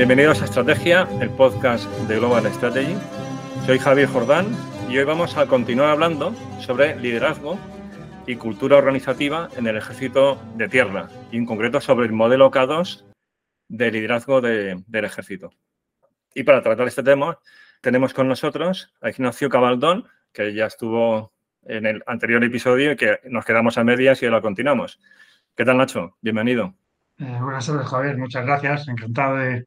Bienvenidos a Estrategia, el podcast de Global Strategy. Soy Javier Jordán y hoy vamos a continuar hablando sobre liderazgo y cultura organizativa en el ejército de tierra y en concreto sobre el modelo K2 de liderazgo del ejército. Y para tratar este tema tenemos con nosotros a Ignacio Cabaldón, que ya estuvo en el anterior episodio y que nos quedamos a medias y ahora continuamos. ¿Qué tal, Nacho? Bienvenido. Eh, buenas tardes, Javier. Muchas gracias. Encantado de,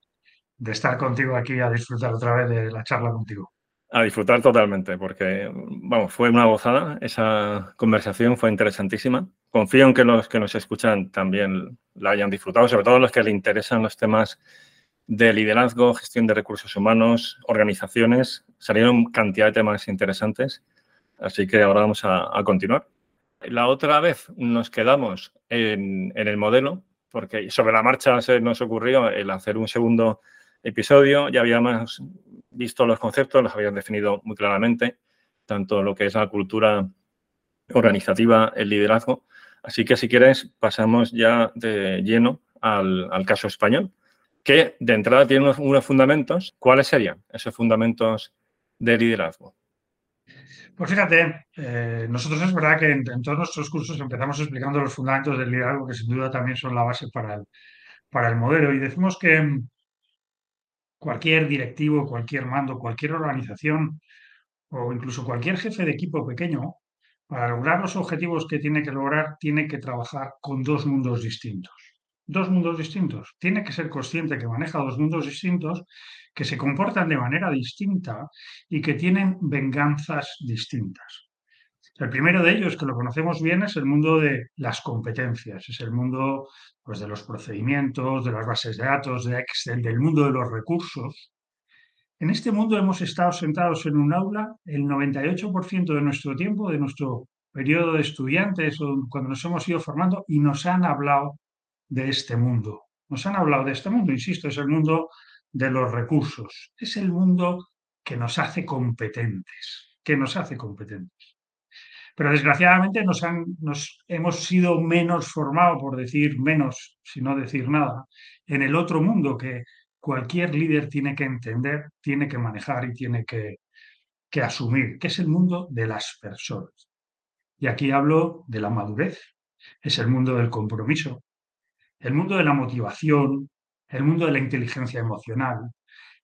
de, estar contigo aquí a disfrutar otra vez de la charla contigo. A disfrutar totalmente, porque vamos, fue una gozada. Esa conversación fue interesantísima. Confío en que los que nos escuchan también la hayan disfrutado, sobre todo los que le interesan los temas de liderazgo, gestión de recursos humanos, organizaciones. Salieron cantidad de temas interesantes Así que ahora vamos a, continuar. La otra vez nos quedamos en, el modelo, porque sobre la marcha se nos ocurrió el hacer un segundo episodio. Ya habíamos visto los conceptos, los habíamos definido muy claramente, tanto lo que es la cultura organizativa, el liderazgo. Así que si quieres, pasamos ya de lleno al, caso español, que de entrada tiene unos fundamentos. ¿Cuáles serían esos fundamentos de liderazgo? Pues fíjate, eh, nosotros es verdad que en, todos nuestros cursos empezamos explicando los fundamentos del liderazgo, que sin duda también son la base para el, para el modelo. Y decimos que cualquier directivo, cualquier mando, cualquier organización o incluso cualquier jefe de equipo pequeño, para lograr los objetivos que tiene que lograr, tiene que trabajar con dos mundos distintos. Dos mundos distintos. Tiene que ser consciente que maneja dos mundos distintos que se comportan de manera distinta y que tienen venganzas distintas. El primero de ellos, que lo conocemos bien, es el mundo de las competencias, es el mundo pues, de los procedimientos, de las bases de datos, de Excel, del mundo de los recursos. En este mundo hemos estado sentados en un aula el 98% de nuestro tiempo, de nuestro periodo de estudiantes cuando nos hemos ido formando y nos han hablado de este mundo. Nos han hablado de este mundo, insisto, es el mundo de los recursos. Es el mundo que nos hace competentes, que nos hace competentes. Pero desgraciadamente nos, han, hemos sido menos formados, por decir menos, si no decir nada, en el otro mundo que cualquier líder tiene que entender, tiene que manejar y tiene que asumir, que es el mundo de las personas. Y aquí hablo de la madurez, es el mundo del compromiso, el mundo de la motivación, el mundo de la inteligencia emocional,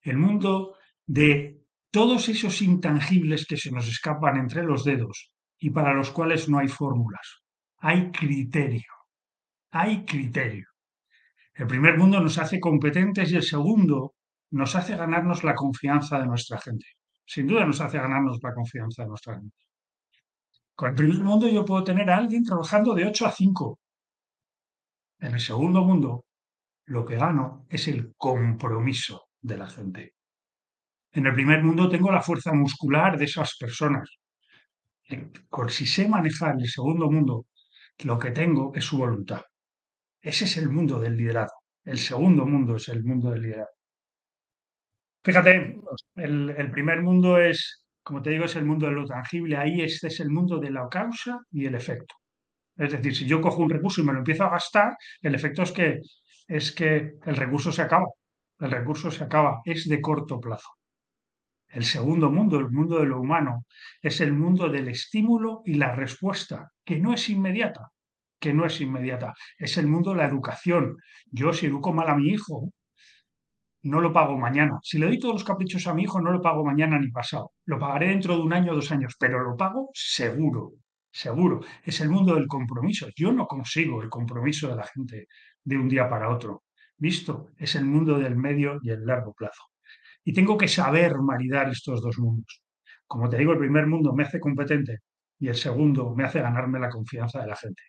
el mundo de todos esos intangibles que se nos escapan entre los dedos y para los cuales no hay fórmulas. Hay criterio. Hay criterio. El primer mundo nos hace competentes y el segundo nos hace ganarnos la confianza de nuestra gente. Sin duda nos hace ganarnos la confianza de nuestra gente. Con el primer mundo yo puedo tener a alguien trabajando de 8 a 5. En el segundo mundo lo que gano es el compromiso de la gente. En el primer mundo tengo la fuerza muscular de esas personas. Si sé manejar el segundo mundo, lo que tengo es su voluntad. Ese es el mundo del liderazgo. El segundo mundo es el mundo del liderazgo. Fíjate, el, el, primer mundo es, como te digo, es el mundo de lo tangible. Ahí este es el mundo de la causa y el efecto. Es decir, si yo cojo un recurso y me lo empiezo a gastar, el efecto es que es que el recurso se acaba. El recurso se acaba, es de corto plazo. El segundo mundo, el mundo de lo humano, es el mundo del estímulo y la respuesta, que no es inmediata, que no es inmediata. Es el mundo de la educación. Yo si educo mal a mi hijo, no lo pago mañana. Si le doy todos los caprichos a mi hijo, no lo pago mañana ni pasado. Lo pagaré dentro de un año o dos años, pero lo pago seguro, seguro. Es el mundo del compromiso. Yo no consigo el compromiso de la gente de un día para otro. Visto, es el mundo del medio y el largo plazo. Y tengo que saber maridar estos dos mundos. Como te digo, el primer mundo me hace competente y el segundo me hace ganarme la confianza de la gente.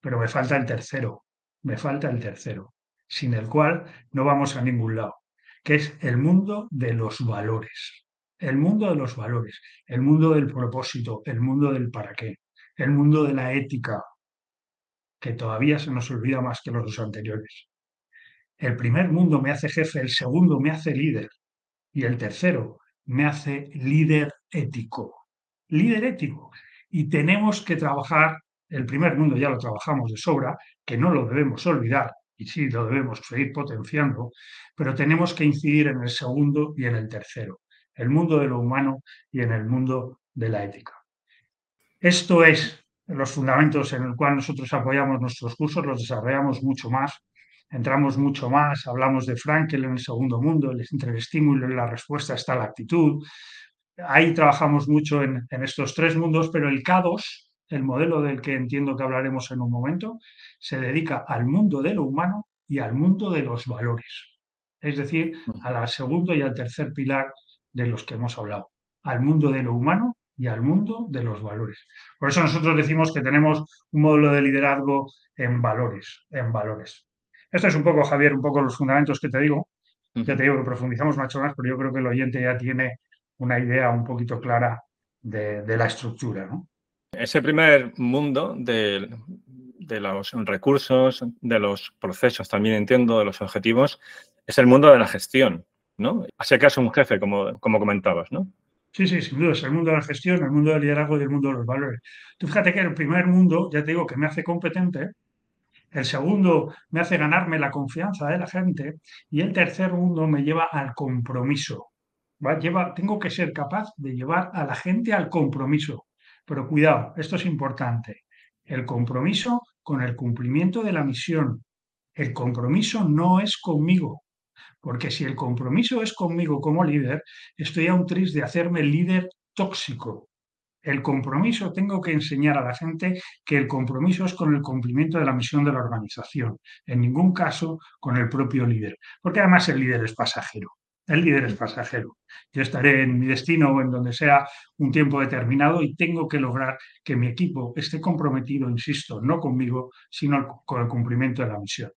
Pero me falta el tercero, me falta el tercero, sin el cual no vamos a ningún lado, que es el mundo de los valores. El mundo de los valores, el mundo del propósito, el mundo del para qué, el mundo de la ética, que todavía se nos olvida más que los dos anteriores. El primer mundo me hace jefe, el segundo me hace líder y el tercero me hace líder ético. Líder ético. Y tenemos que trabajar, el primer mundo ya lo trabajamos de sobra, que no lo debemos olvidar, y sí, lo debemos seguir potenciando, pero tenemos que incidir en el segundo y en el tercero, el mundo de lo humano y en el mundo de la ética. Esto es los fundamentos en el cual nosotros apoyamos nuestros cursos, los desarrollamos mucho más, entramos mucho más, hablamos de Frankel en el segundo mundo, entre el estímulo y la respuesta está la actitud. Ahí trabajamos mucho en, en estos tres mundos, pero el K2, el modelo del que entiendo que hablaremos en un momento, se dedica al mundo de lo humano y al mundo de los valores. Es decir, al segundo y al tercer pilar de los que hemos hablado, al mundo de lo humano y al mundo de los valores. Por eso nosotros decimos que tenemos un modelo de liderazgo en valores, en valores. Esto es un poco, Javier, un poco los fundamentos que te digo. Ya te digo que profundizamos mucho más, pero yo creo que el oyente ya tiene una idea un poquito clara de, de la estructura. ¿no? Ese primer mundo de, de, los recursos, de los procesos, también entiendo, de los objetivos, es el mundo de la gestión, ¿no? Así que es un jefe, como, como comentabas, ¿no? Sí, sí, sin duda, es el mundo de la gestión, el mundo del liderazgo y el mundo de los valores. Tú fíjate que el primer mundo, ya te digo, que me hace competente, el segundo me hace ganarme la confianza de la gente y el tercer mundo me lleva al compromiso. ¿va? Lleva, tengo que ser capaz de llevar a la gente al compromiso. Pero cuidado, esto es importante. El compromiso con el cumplimiento de la misión. El compromiso no es conmigo, porque si el compromiso es conmigo como líder, estoy a un tris de hacerme líder tóxico. El compromiso, tengo que enseñar a la gente que el compromiso es con el cumplimiento de la misión de la organización, en ningún caso con el propio líder, porque además el líder es pasajero. El líder es pasajero. Yo estaré en mi destino o en donde sea un tiempo determinado y tengo que lograr que mi equipo esté comprometido, insisto, no conmigo, sino con el cumplimiento de la misión.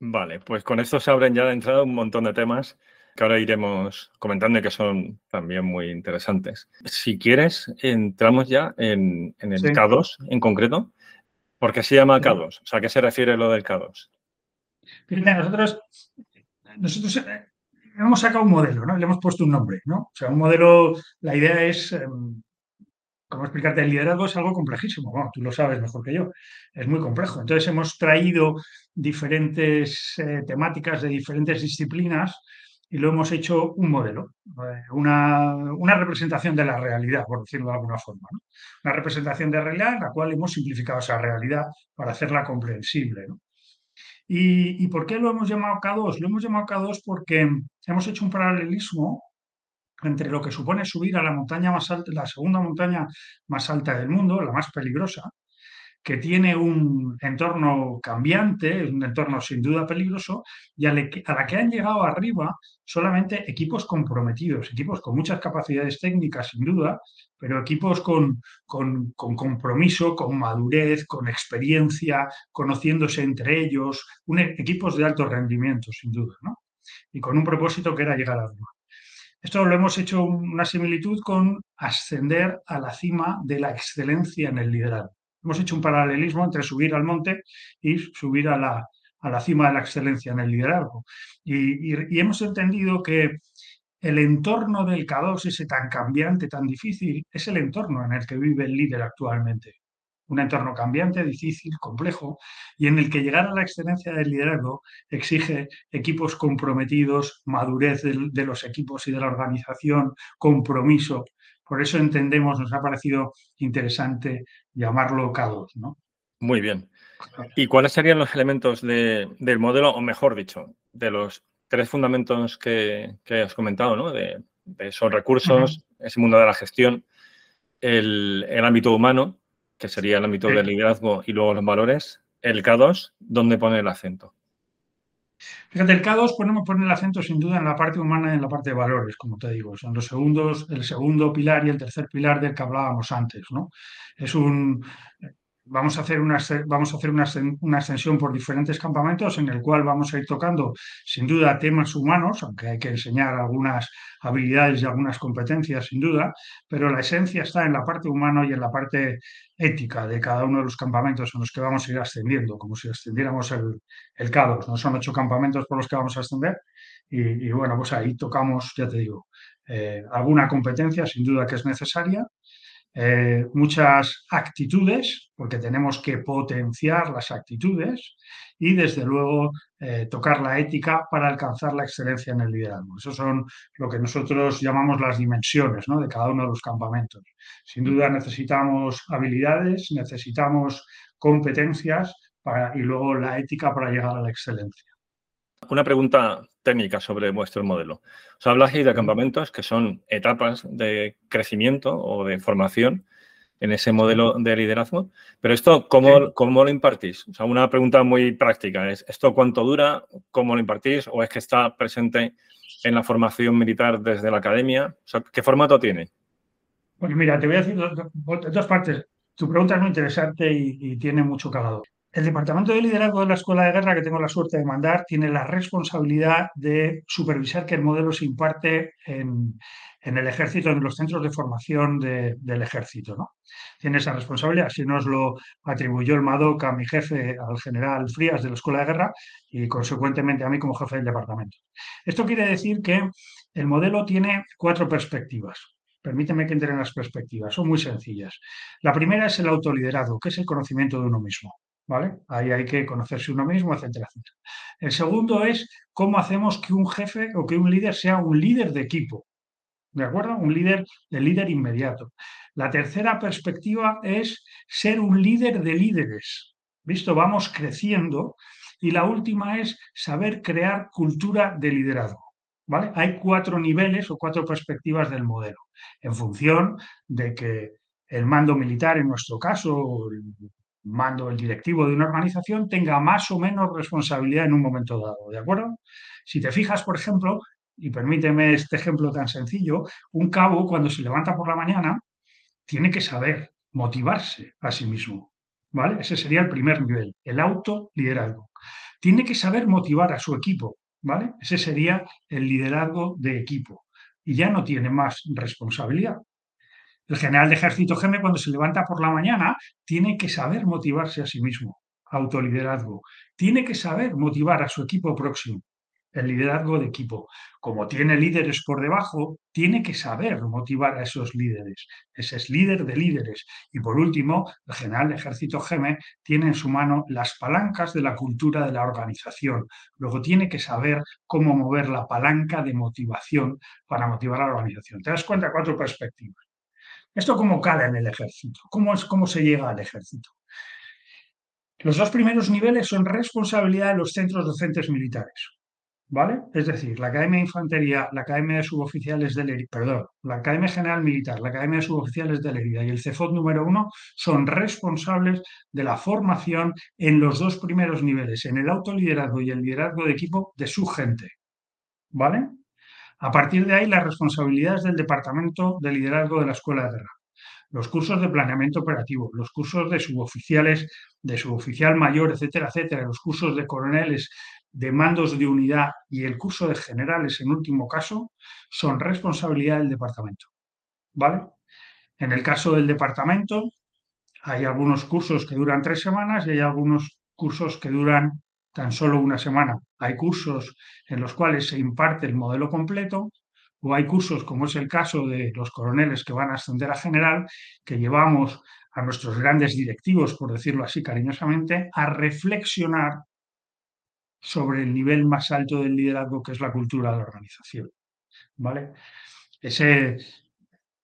Vale, pues con esto se abren ya de entrada un montón de temas que ahora iremos comentando y que son también muy interesantes. Si quieres, entramos ya en, el sí. K2 en concreto. ¿Por qué se llama K2? O sea, ¿a qué se refiere lo del K2? Fíjate, nosotros, nosotros eh, hemos sacado un modelo, ¿no? Le hemos puesto un nombre, ¿no? O sea, un modelo, la idea es eh, ¿Cómo explicarte? El liderazgo es algo complejísimo, bueno, tú lo sabes mejor que yo, es muy complejo. Entonces hemos traído diferentes eh, temáticas de diferentes disciplinas y lo hemos hecho un modelo, eh, una, una, representación de la realidad, por decirlo de alguna forma. Una representación de realidad en la cual hemos simplificado esa realidad para hacerla comprensible. ¿Y, ¿Y por qué lo hemos llamado K2? Lo hemos llamado K2 porque hemos hecho un paralelismo entre lo que supone subir a la montaña más alta, la segunda montaña más alta del mundo, la más peligrosa, que tiene un entorno cambiante, un entorno sin duda peligroso, y a, la que han llegado arriba solamente equipos comprometidos, equipos con muchas capacidades técnicas, sin duda, pero equipos con, con, compromiso, con madurez, con experiencia, conociéndose entre ellos, un, equipos de alto rendimiento, sin duda, ¿no? Y con un propósito que era llegar arriba. Esto lo hemos hecho una similitud con ascender a la cima de la excelencia en el liderazgo. Hemos hecho un paralelismo entre subir al monte y subir a la, a la cima de la excelencia en el liderazgo. Y, hemos entendido que el entorno del K2, ese tan cambiante, tan difícil, es el entorno en el que vive el líder actualmente un entorno cambiante, difícil, complejo, y en el que llegar a la excelencia del liderazgo exige equipos comprometidos, madurez de los equipos y de la organización, compromiso. Por eso entendemos, nos ha parecido interesante llamarlo K2. ¿no? Muy bien. ¿Y cuáles serían los elementos de, del modelo, o mejor dicho, de los tres fundamentos que, que has comentado, ¿no? de, de esos recursos, uh -huh. ese mundo de la gestión, el, el ámbito humano que sería el ámbito sí. del liderazgo y luego los valores, el K2, ¿dónde pone el acento? Fíjate, el K2 ponemos pone el acento sin duda en la parte humana y en la parte de valores, como te digo. Son los segundos, el segundo pilar y el tercer pilar del que hablábamos antes, ¿no? Es un, vamos a hacer una, vamos a hacer una, ascensión por diferentes campamentos en el cual vamos a ir tocando sin duda temas humanos, aunque hay que enseñar algunas habilidades y algunas competencias sin duda, pero la esencia está en la parte humana y en la parte ética de cada uno de los campamentos en los que vamos a ir ascendiendo, como si ascendiéramos el, el K2, ¿no? Son ocho campamentos por los que vamos a ascender y, y bueno, pues ahí tocamos, ya te digo, eh, alguna competencia sin duda que es necesaria eh, muchas actitudes, porque tenemos que potenciar las actitudes y desde luego eh, tocar la ética para alcanzar la excelencia en el liderazgo. Eso son lo que nosotros llamamos las dimensiones de cada uno de los campamentos. Sin duda necesitamos habilidades, necesitamos competencias y luego la ética para llegar a la excelencia. Una pregunta técnica sobre vuestro modelo. Os habláis de campamentos que son etapas de crecimiento o de formación en ese modelo de liderazgo, pero esto, ¿cómo, ¿cómo, lo impartís? O sea, una pregunta muy práctica es, ¿esto cuánto dura? ¿Cómo lo impartís? ¿O es que está presente en la formación militar desde la academia? O sea, ¿qué formato tiene? Pues mira, te voy a decir dos, partes. Tu pregunta es muy interesante y, y tiene mucho calado. El Departamento de Liderazgo de la Escuela de Guerra, que tengo la suerte de mandar, tiene la responsabilidad de supervisar que el modelo se imparte en, el ejército, en los centros de formación del ejército. ¿no? Tiene esa responsabilidad, así nos lo atribuyó el MADOC a mi jefe, al general Frías de la Escuela de Guerra, y consecuentemente a mí como jefe del departamento. Esto quiere decir que el modelo tiene cuatro perspectivas. Permíteme que entre en las perspectivas, son muy sencillas. La primera es el autoliderazgo, que es el conocimiento de uno mismo. ¿Vale? Ahí hay que conocerse uno mismo, etcétera, etcétera. El segundo es cómo hacemos que un jefe o que un líder sea un líder de equipo, ¿de acuerdo? Un líder de líder inmediato. La tercera perspectiva es ser un líder de líderes. ¿Visto? Vamos creciendo. Y la última es saber crear cultura de liderazgo. ¿Vale? Hay cuatro niveles o cuatro perspectivas del modelo, en función de que el mando militar, en nuestro caso, mando, el directivo de una organización tenga más o menos responsabilidad en un momento dado, ¿de acuerdo? Si te fijas, por ejemplo, y permíteme este ejemplo tan sencillo, un cabo cuando se levanta por la mañana tiene que saber motivarse a sí mismo, ¿vale? Ese sería el primer nivel, el autoliderazgo. Tiene que saber motivar a su equipo, ¿vale? Ese sería el liderazgo de equipo. Y ya no tiene más responsabilidad. El general de ejército GEME, cuando se levanta por la mañana, tiene que saber motivarse a sí mismo, autoliderazgo. Tiene que saber motivar a su equipo próximo, el liderazgo de equipo. Como tiene líderes por debajo, tiene que saber motivar a esos líderes. Ese es líder de líderes. Y por último, el general de ejército GEME tiene en su mano las palancas de la cultura de la organización. Luego tiene que saber cómo mover la palanca de motivación para motivar a la organización. Te das cuenta cuatro perspectivas. ¿Esto cómo cala en el ejército? ¿Cómo, es, ¿Cómo se llega al ejército? Los dos primeros niveles son responsabilidad de los centros docentes militares. ¿Vale? Es decir, la Academia de Infantería, la Academia de Suboficiales de Lerida, perdón, la Academia General Militar, la Academia de Suboficiales de Lerida y el CEFOT número uno son responsables de la formación en los dos primeros niveles, en el autoliderazgo y el liderazgo de equipo de su gente. ¿Vale? A partir de ahí, las responsabilidades del Departamento de Liderazgo de la Escuela de Guerra. Los cursos de planeamiento operativo, los cursos de suboficiales, de suboficial mayor, etcétera, etcétera, los cursos de coroneles, de mandos de unidad y el curso de generales en último caso, son responsabilidad del departamento. ¿Vale? En el caso del departamento, hay algunos cursos que duran tres semanas y hay algunos cursos que duran tan solo una semana. Hay cursos en los cuales se imparte el modelo completo o hay cursos, como es el caso de los coroneles que van a ascender a general, que llevamos a nuestros grandes directivos, por decirlo así cariñosamente, a reflexionar sobre el nivel más alto del liderazgo que es la cultura de la organización. ¿Vale? Ese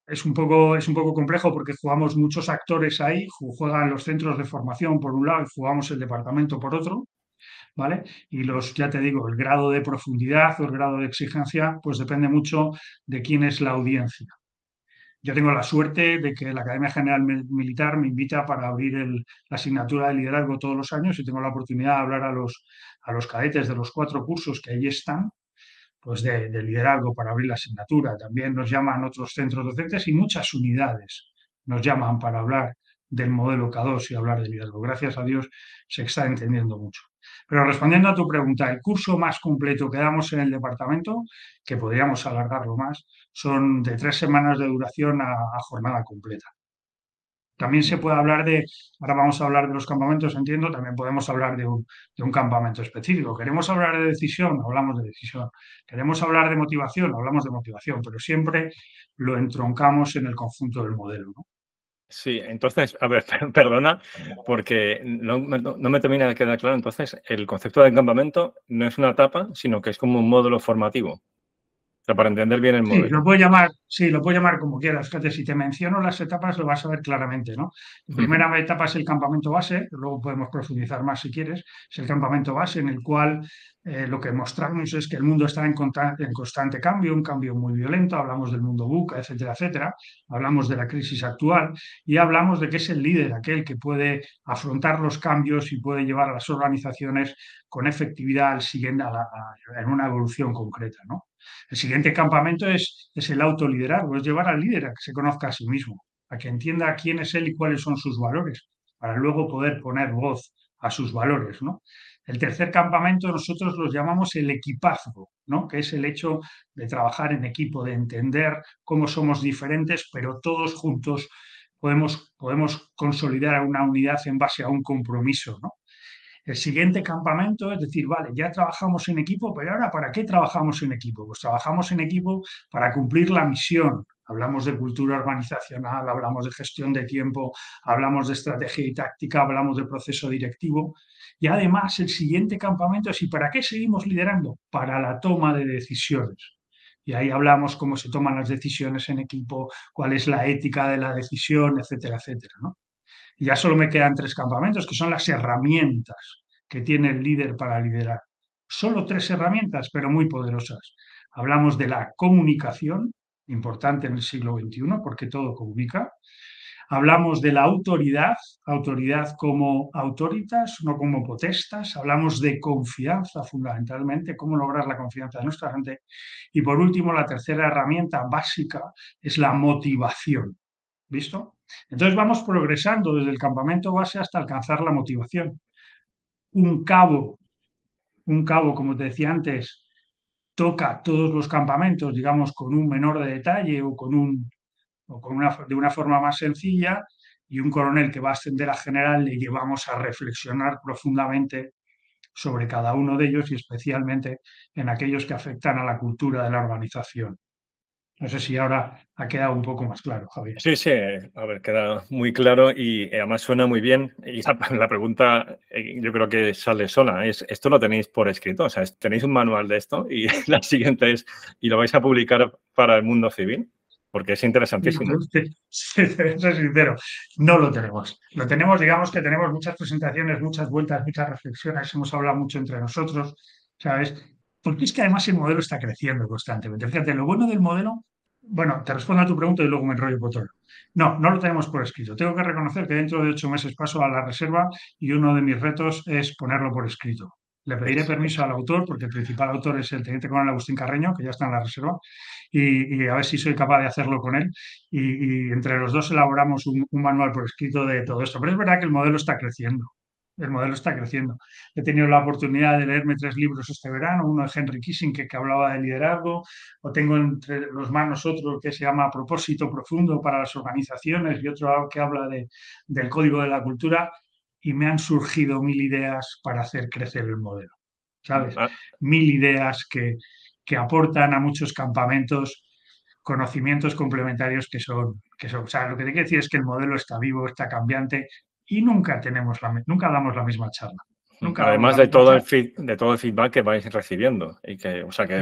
es un, poco, es un poco complejo porque jugamos muchos actores ahí, juegan los centros de formación por un lado y jugamos el departamento por otro, Y los, ya te digo, el grado de profundidad o el grado de exigencia, pues depende mucho de quién es la audiencia. Yo tengo la suerte de que la Academia General Militar me invita para abrir la asignatura de liderazgo todos los años y tengo la oportunidad de hablar a los, a los cadetes de los cuatro cursos que ahí están, pues de, de liderazgo para abrir la asignatura. También nos llaman otros centros docentes y muchas unidades nos llaman para hablar del modelo K2 y hablar de liderazgo. Gracias a Dios se está entendiendo mucho. Pero respondiendo a tu pregunta, el curso más completo que damos en el departamento, que podríamos alargarlo más, son de tres semanas de duración a, jornada completa. También se puede hablar de, ahora vamos a hablar de los campamentos, entiendo, también podemos hablar de un, de un, campamento específico. Queremos hablar de decisión, hablamos de decisión. Queremos hablar de motivación, hablamos de motivación, pero siempre lo entroncamos en el conjunto del modelo. ¿no? Sí, entonces, a ver, perdona, porque no, no, me termina de quedar claro. Entonces, el concepto de campamento no es una etapa, sino que es como un módulo formativo para entender bien el modelo. Sí, lo puedo llamar, sí, lo puedo llamar como quieras. Fíjate, si te menciono las etapas, lo vas a ver claramente, ¿no? La primera etapa es el campamento base, luego podemos profundizar más si quieres. Es el campamento base en el cual eh, lo que mostramos es que el mundo está en, constante cambio, un cambio muy violento. Hablamos del mundo buca, etcétera, etcétera. Hablamos de la crisis actual y hablamos de que es el líder, aquel que puede afrontar los cambios y puede llevar a las organizaciones con efectividad al siguiente, en una evolución concreta, ¿no? El siguiente campamento es, es el autoliderazgo, es llevar al líder a que se conozca a sí mismo, a que entienda quién es él y cuáles son sus valores, para luego poder poner voz a sus valores, ¿no? El tercer campamento nosotros los llamamos el equipazgo, ¿no? que es el hecho de trabajar en equipo, de entender cómo somos diferentes, pero todos juntos podemos, podemos consolidar una unidad en base a un compromiso. ¿no? El siguiente campamento es decir, vale, ya trabajamos en equipo, pero ahora ¿para qué trabajamos en equipo? Pues trabajamos en equipo para cumplir la misión. Hablamos de cultura organizacional, hablamos de gestión de tiempo, hablamos de estrategia y táctica, hablamos de proceso directivo. Y además el siguiente campamento es ¿y para qué seguimos liderando? Para la toma de decisiones. Y ahí hablamos cómo se toman las decisiones en equipo, cuál es la ética de la decisión, etcétera, etcétera. ¿no? Y ya solo me quedan tres campamentos, que son las herramientas que tiene el líder para liderar. Solo tres herramientas, pero muy poderosas. Hablamos de la comunicación, importante en el siglo XXI, porque todo comunica. Hablamos de la autoridad, autoridad como autoritas, no como potestas. Hablamos de confianza, fundamentalmente, cómo lograr la confianza de nuestra gente. Y por último, la tercera herramienta básica es la motivación. ¿Visto? Entonces vamos progresando desde el campamento base hasta alcanzar la motivación. Un cabo, un cabo, como te decía antes, toca todos los campamentos, digamos, con un menor de detalle o con un o con una, de una forma más sencilla, y un coronel que va a ascender a general le llevamos a reflexionar profundamente sobre cada uno de ellos y especialmente en aquellos que afectan a la cultura de la organización. No sé si ahora ha quedado un poco más claro, Javier. Sí, sí, a ver, queda muy claro y además suena muy bien. Y la, pregunta eh, yo creo que sale sola. Es, ¿Esto lo tenéis por escrito? O sea, ¿tenéis un manual de esto? Y la siguiente es, ¿y lo vais a publicar para el mundo civil? Porque es interesantísimo. Sí, sincero, no lo tenemos. Lo tenemos, digamos que tenemos muchas presentaciones, muchas vueltas, muchas reflexiones, hemos hablado mucho entre nosotros, ¿sabes? Porque es que además el modelo está creciendo constantemente. Fíjate, lo bueno del modelo, bueno, te respondo a tu pregunta y luego me enrollo por todo. No, no lo tenemos por escrito. Tengo que reconocer que dentro de ocho meses paso a la reserva y uno de mis retos es ponerlo por escrito. Le pediré permiso al autor, porque el principal autor es el teniente coronel Agustín Carreño, que ya está en la reserva, y, a ver si soy capaz de hacerlo con él. Y, entre los dos elaboramos un, manual por escrito de todo esto. Pero es verdad que el modelo está creciendo el modelo está creciendo. He tenido la oportunidad de leerme tres libros este verano, uno de Henry Kissinger que hablaba de liderazgo, o tengo entre los manos otro que se llama Propósito Profundo para las organizaciones y otro que habla de, del código de la cultura, y me han surgido mil ideas para hacer crecer el modelo, ¿sabes? Ah. Mil ideas que, que aportan a muchos campamentos conocimientos complementarios que son, que son, o sea, lo que te quiero decir es que el modelo está vivo, está cambiante y nunca tenemos la, nunca damos la misma charla. Nunca Además de todo, el de todo el feedback que vais recibiendo. Y que, o sea, que,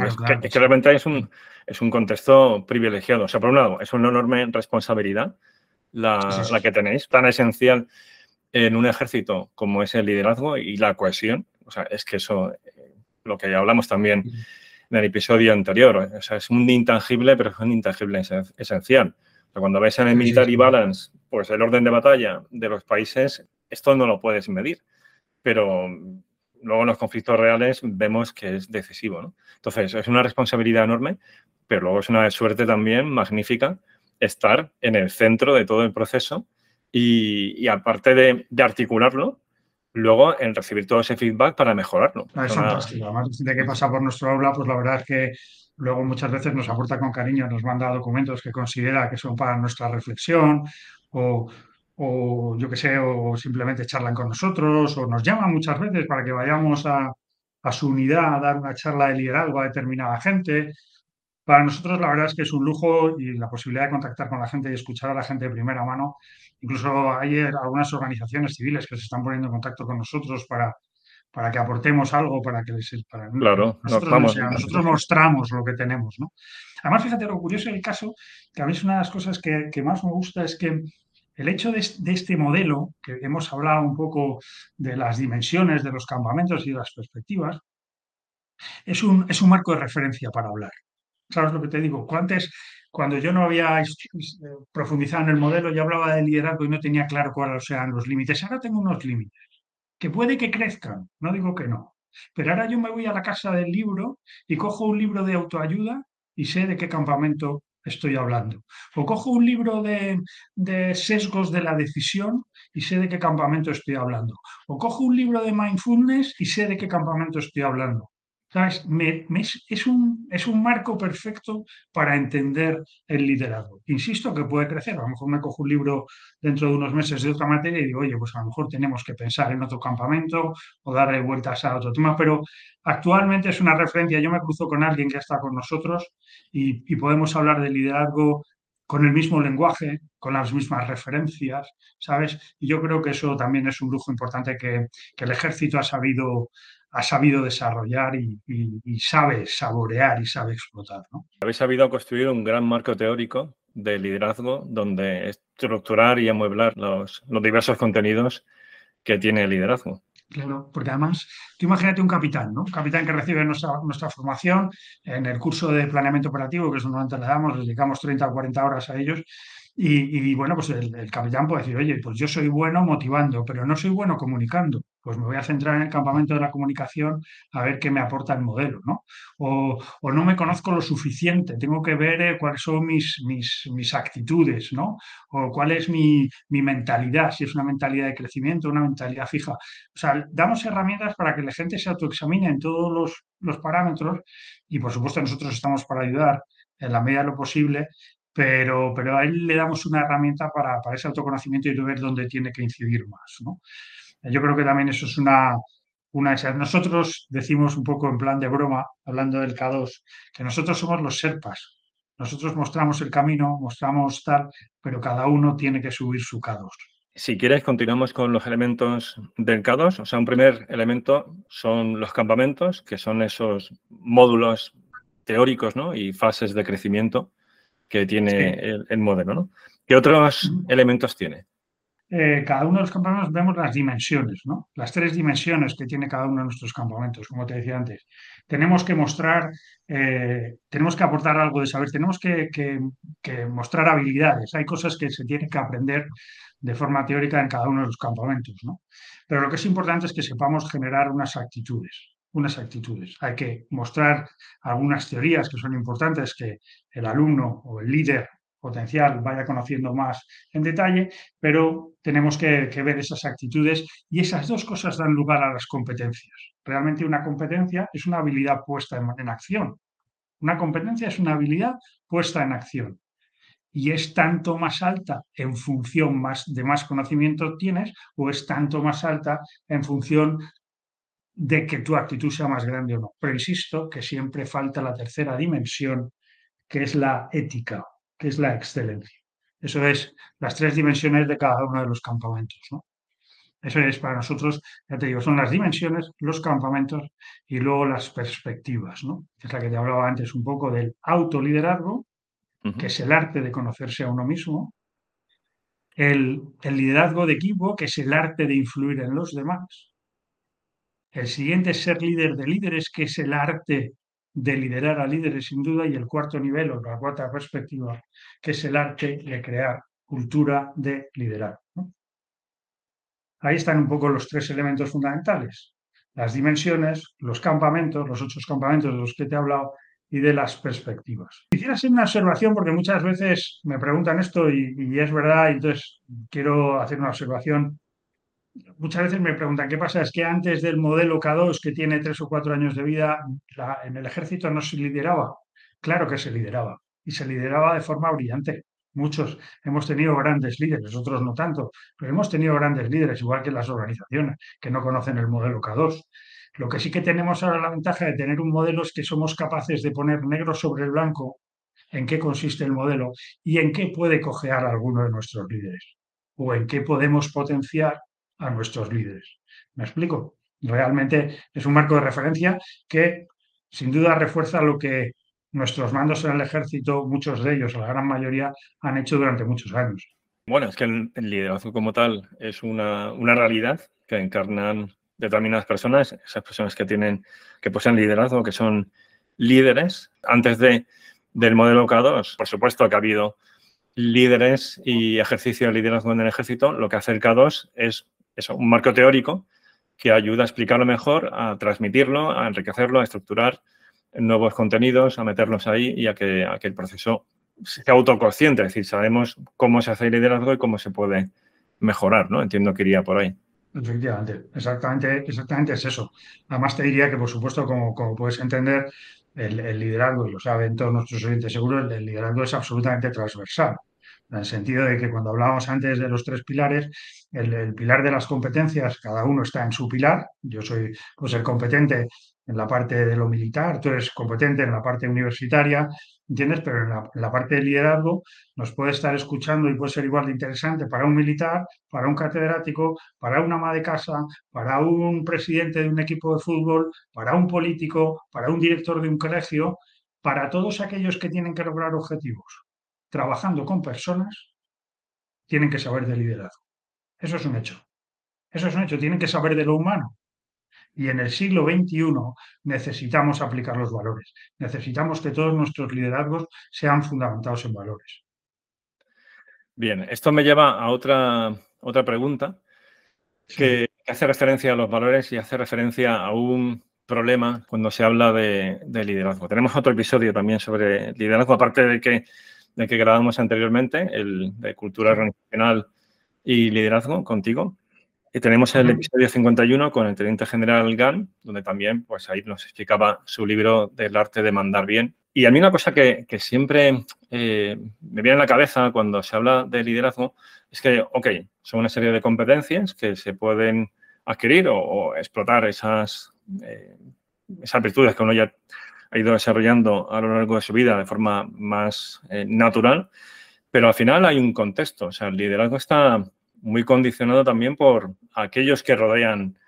realmente es un, es un contexto privilegiado. O sea, por un lado, es una enorme responsabilidad la, la que tenéis, tan esencial en un ejército como es el liderazgo y la cohesión. O sea, es que eso, eh, lo que ya hablamos también en el episodio anterior, o sea, es un intangible, pero es un intangible esencial. Cuando ves en el Military Balance, pues el orden de batalla de los países, esto no lo puedes medir, pero luego en los conflictos reales vemos que es decisivo. ¿no? Entonces, es una responsabilidad enorme, pero luego es una suerte también magnífica estar en el centro de todo el proceso y, aparte de, articularlo, luego en recibir todo ese feedback para mejorarlo. es fantástico. Además, de que pasa por nuestro aula, pues la verdad es que luego muchas veces nos aporta con cariño, nos manda documentos que considera que son para nuestra reflexión o, o yo qué sé, o simplemente charlan con nosotros o nos llaman muchas veces para que vayamos a, a su unidad a dar una charla de liderazgo a determinada gente Para nosotros la verdad es que es un lujo y la posibilidad de contactar con la gente y escuchar a la gente de primera mano. Incluso hay algunas organizaciones civiles que se están poniendo en contacto con nosotros para, para que aportemos algo, para que les... Para, claro, nosotros, vamos, nosotros mostramos lo que tenemos. ¿no? Además, fíjate, lo curioso del caso, que a mí es una de las cosas que, que más me gusta, es que el hecho de, de, este modelo, que hemos hablado un poco de las dimensiones de los campamentos y de las perspectivas, es un, es un marco de referencia para hablar. ¿Sabes lo que te digo? Antes, cuando yo no había profundizado en el modelo, yo hablaba de liderazgo y no tenía claro cuáles eran los límites. Ahora tengo unos límites, que puede que crezcan, no digo que no. Pero ahora yo me voy a la casa del libro y cojo un libro de autoayuda y sé de qué campamento estoy hablando. O cojo un libro de, de, sesgos de la decisión y sé de qué campamento estoy hablando. O cojo un libro de mindfulness y sé de qué campamento estoy hablando. Me, es, un, es un marco perfecto para entender el liderazgo. Insisto que puede crecer. A lo mejor me cojo un libro dentro de unos meses de otra materia y digo, oye, pues a lo mejor tenemos que pensar en otro campamento o darle vueltas a otro tema, pero actualmente es una referencia. Yo me cruzo con alguien que está con nosotros y, y podemos hablar de liderazgo con el mismo lenguaje, con las mismas referencias, ¿sabes? Y yo creo que eso también es un lujo importante que, que el ejército ha sabido ha sabido desarrollar y, y, y, sabe saborear y sabe explotar. ¿no? Habéis sabido construir un gran marco teórico de liderazgo donde estructurar y amueblar los, los diversos contenidos que tiene el liderazgo. Claro, porque además, tú imagínate un capitán, ¿no? Un capitán que recibe nuestra, nuestra formación en el curso de planeamiento operativo, que es donde le damos, dedicamos 30 o 40 horas a ellos, y, bueno, pues el, capitán puede decir, oye, pues yo soy bueno motivando, pero no soy bueno comunicando. Pues me voy a centrar en el campamento de la comunicación a ver qué me aporta el modelo, ¿no? O, o no me conozco lo suficiente, tengo que ver eh, cuáles son mis, mis, mis, actitudes, ¿no? O cuál es mi, mi, mentalidad, si es una mentalidad de crecimiento, una mentalidad fija. O sea, damos herramientas para que la gente se autoexamine en todos los, los parámetros y, por supuesto, nosotros estamos para ayudar en la medida de lo posible pero, pero a él le damos una herramienta para, para ese autoconocimiento y ver dónde tiene que incidir más. ¿no? Yo creo que también eso es una, una... Nosotros decimos un poco en plan de broma, hablando del K2, que nosotros somos los serpas. Nosotros mostramos el camino, mostramos tal, pero cada uno tiene que subir su K2. Si quieres, continuamos con los elementos del K2. O sea, un primer elemento son los campamentos, que son esos módulos teóricos ¿no? y fases de crecimiento que tiene sí. el, el, modelo, ¿no? ¿Qué otros elementos tiene? Eh, cada uno de los campamentos vemos las dimensiones, ¿no? Las tres dimensiones que tiene cada uno de nuestros campamentos, como te decía antes. Tenemos que mostrar, eh, tenemos que aportar algo de saber, tenemos que, que, que, mostrar habilidades. Hay cosas que se tienen que aprender de forma teórica en cada uno de los campamentos, ¿no? Pero lo que es importante es que sepamos generar unas actitudes unas actitudes. Hay que mostrar algunas teorías que son importantes que el alumno o el líder potencial vaya conociendo más en detalle, pero tenemos que, ver esas actitudes y esas dos cosas dan lugar a las competencias. Realmente una competencia es una habilidad puesta en, en acción. Una competencia es una habilidad puesta en acción y es tanto más alta en función más de más conocimiento tienes o es tanto más alta en función de que tu actitud sea más grande o no. Pero insisto que siempre falta la tercera dimensión, que es la ética, que es la excelencia. Eso es las tres dimensiones de cada uno de los campamentos. ¿no? Eso es para nosotros, ya te digo, son las dimensiones, los campamentos y luego las perspectivas, ¿no? Es la que te hablaba antes un poco del autoliderazgo, uh -huh. que es el arte de conocerse a uno mismo, el, el liderazgo de equipo, que es el arte de influir en los demás, el siguiente es ser líder de líderes, que es el arte de liderar a líderes sin duda, y el cuarto nivel o la cuarta perspectiva, que es el arte de crear cultura de liderar. Ahí están un poco los tres elementos fundamentales, las dimensiones, los campamentos, los ocho campamentos de los que te he hablado, y de las perspectivas. Quisiera hacer una observación porque muchas veces me preguntan esto y, es verdad, entonces quiero hacer una observación muchas veces me preguntan qué pasa, es que antes del modelo K2, que tiene tres o cuatro años de vida, en el ejército no se lideraba. Claro que se lideraba y se lideraba de forma brillante. Muchos hemos tenido grandes líderes, otros no tanto, pero hemos tenido grandes líderes, igual que las organizaciones que no conocen el modelo K2. Lo que sí que tenemos ahora la ventaja de tener un modelo es que somos capaces de poner negro sobre el blanco en qué consiste el modelo y en qué puede cojear alguno de nuestros líderes o en qué podemos potenciar a nuestros líderes. ¿Me explico? Realmente es un marco de referencia que sin duda refuerza lo que nuestros mandos en el ejército, muchos de ellos, la gran mayoría, han hecho durante muchos años. Bueno, es que el, liderazgo como tal es una, una, realidad que encarnan determinadas personas, esas personas que tienen, que poseen liderazgo, que son líderes. Antes de, del modelo K2, por supuesto que ha habido líderes y ejercicio de liderazgo en el ejército. Lo que hace el K2 es eso, un marco teórico que ayuda a explicarlo mejor, a transmitirlo, a enriquecerlo, a estructurar nuevos contenidos, a meterlos ahí y a que, a el proceso sea autoconsciente, es decir, sabemos cómo se hace el liderazgo y cómo se puede mejorar, ¿no? Entiendo que iría por ahí. Efectivamente, exactamente, exactamente es eso. Además te diría que, por supuesto, como, como puedes entender, el, liderazgo, y lo saben todos nuestros oyentes seguros, el liderazgo es absolutamente transversal en el sentido de que cuando hablábamos antes de los tres pilares, el, pilar de las competencias, cada uno está en su pilar. Yo soy pues, el competente en la parte de lo militar, tú eres competente en la parte universitaria, ¿entiendes? Pero en la, parte de liderazgo nos puede estar escuchando y puede ser igual de interesante para un militar, para un catedrático, para una ama de casa, para un presidente de un equipo de fútbol, para un político, para un director de un colegio, para todos aquellos que tienen que lograr objetivos trabajando con personas, tienen que saber de liderazgo. Eso es un hecho. Eso es un hecho. Tienen que saber de lo humano. Y en el siglo XXI necesitamos aplicar los valores. Necesitamos que todos nuestros liderazgos sean fundamentados en valores. Bien, esto me lleva a otra, otra pregunta que hace referencia a los valores y hace referencia a un problema cuando se habla de, de liderazgo. Tenemos otro episodio también sobre liderazgo, aparte de que del que grabamos anteriormente, el de cultura organizacional y liderazgo contigo. Y tenemos el episodio 51 con el teniente general Gann, donde también pues ahí nos explicaba su libro del arte de mandar bien. Y a mí una cosa que, que siempre eh, me viene a la cabeza cuando se habla de liderazgo es que, ok, son una serie de competencias que se pueden adquirir o, explotar esas, eh, esas virtudes que uno ya ha ido desarrollando a lo largo de su vida de forma más eh, natural, pero al final hay un contexto. O sea, el liderazgo está muy condicionado también por aquellos que rodean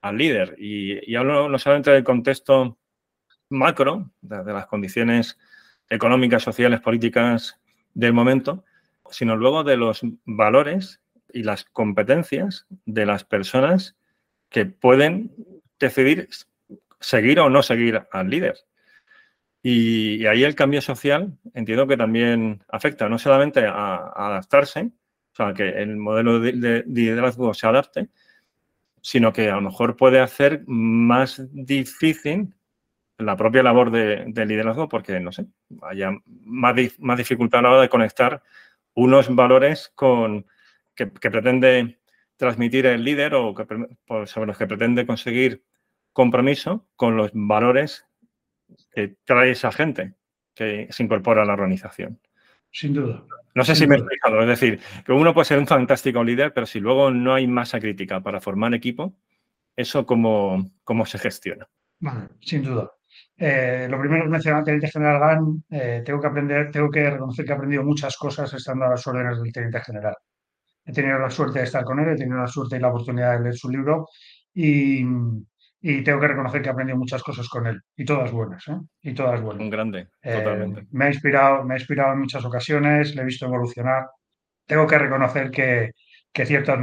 al líder. Y, hablo no solamente del contexto macro, de, las condiciones económicas, sociales, políticas del momento, sino luego de los valores y las competencias de las personas que pueden decidir seguir o no seguir al líder. Y, ahí el cambio social entiendo que también afecta no solamente a, adaptarse, o sea, que el modelo de, liderazgo se adapte, sino que a lo mejor puede hacer más difícil la propia labor de, liderazgo porque, no sé, haya más, más, dificultad a la hora de conectar unos valores con, que, pretende transmitir el líder o sobre los que pretende conseguir compromiso con los valores que trae esa gente que se incorpora a la organización. Sin duda. No sé si me he explicado. Es decir, que uno puede ser un fantástico líder, pero si luego no hay masa crítica para formar equipo, ¿eso cómo, cómo se gestiona? Vale, sin duda. Eh, lo primero es mencionar teniente general GAN. Eh, tengo que aprender, tengo que reconocer que he aprendido muchas cosas estando a las órdenes del teniente general. He tenido la suerte de estar con él, he tenido la suerte y la oportunidad de leer su libro y, y tengo que reconocer que he aprendido muchas cosas con él, y todas buenas, ¿eh? Y todas buenas. Un grande, eh, totalmente. me, ha inspirado, me ha inspirado en muchas ocasiones, le he visto evolucionar. Tengo que reconocer que, que cierto